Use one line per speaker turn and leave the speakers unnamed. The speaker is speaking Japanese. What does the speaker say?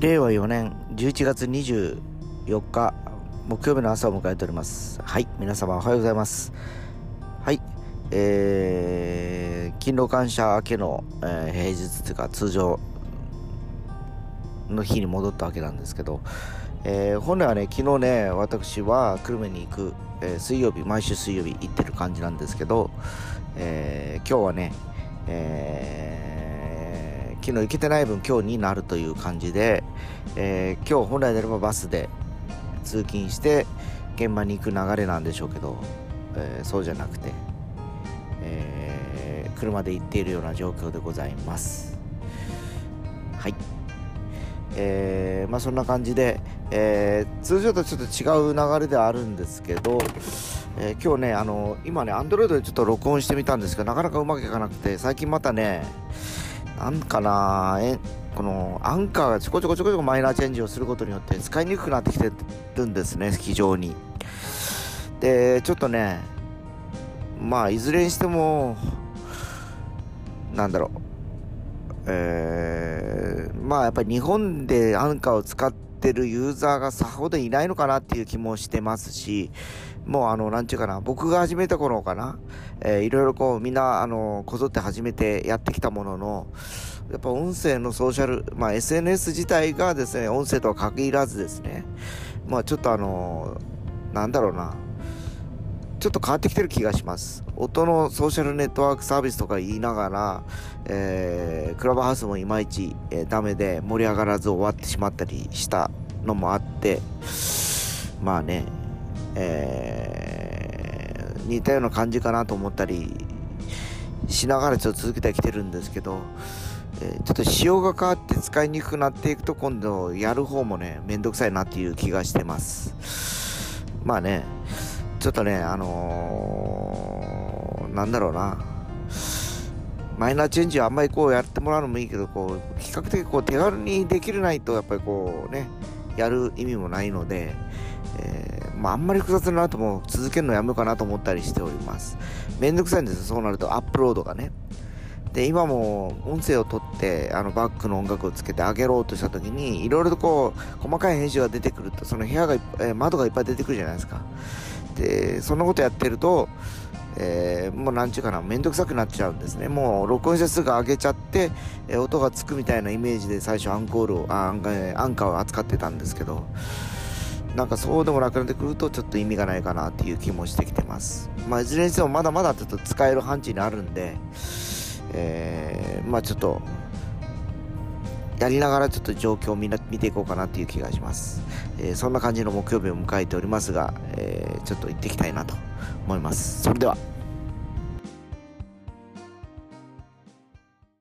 令和4年11月24日木曜日の朝を迎えております。はい皆様おはようございます。はいえー、勤労感謝明けの、えー、平日というか通常の日に戻ったわけなんですけど、えー、本来はね昨日ね私は久留米に行く、えー、水曜日毎週水曜日行ってる感じなんですけど、えー、今日はね、えー、昨日行けてない分今日になるという感じで、えー、今日本来であればバスで通勤して現場に行く流れなんでしょうけど、えー、そうじゃなくて、えー、車で行っているような状況でございます。はい。えー、まあそんな感じで、えー、通常とちょっと違う流れではあるんですけど、えー、今日ねあの今ねアンドロイドでちょっと録音してみたんですけどなかなかうまくいかなくて最近またねなんかなえこのアンカーがちょこちょこちょこちょこマイナーチェンジをすることによって使いにくくなってきてるんですね非常に。でちょっとねまあいずれにしてもなんだろう。えー、まあやっぱり日本でアンカーを使っててるユーザーがさほどいないのかなっていう気もしてますしもうあの、なんちゅうかな、僕が始めた頃かな、えー、いろいろこう、みんな、あの、こぞって始めてやってきたものの、やっぱ音声のソーシャル、まあ SNS 自体がですね、音声とは限らずですね、まあちょっとあの、なんだろうな、ちょっと変わってきてる気がします。音のソーシャルネットワークサービスとか言いながら、えー、クラブハウスもいまいち、えー、ダメで盛り上がらず終わってしまったりしたのもあって、まあね、えー、似たような感じかなと思ったりしながらちょっと続けてきてるんですけど、えー、ちょっと仕様が変わって使いにくくなっていくと今度やる方もねめんどくさいなっていう気がしてます。まあねちょっとねあのー、なんだろうな。マイナーチェンジはあんまりこうやってもらうのもいいけどこう比較的こう手軽にできるないとやっぱりこうねやる意味もないので、えー、まあ、あんまり複雑な後も続けるのやめようかなと思ったりしております。めんどくさいんですよ、そうなるとアップロードがね。で、今も音声を取って、あのバックの音楽をつけてあげろうとした時に、いろいろとこう、細かい編集が出てくると、その部屋が、えー、窓がいっぱい出てくるじゃないですか。で、そんなことやってると、えー、もう何ちゅうかな、めんどくさくなっちゃうんですね。もう録音者数が上げちゃって、えー、音がつくみたいなイメージで最初アンコールを、あアンアンカーを扱ってたんですけど、なんかそうでもなくなってくるとちょっと意味がないかなっていう気もしてきてます。まあいずれにしてもまだまだちょっと使える範疇にあるんで、えー、まあちょっと、やりながらちょっと状況を見な見ていこうかなっていう気がします。えー、そんな感じの木曜日を迎えておりますが、えー、ちょっと行ってきたいなと思います。それでは。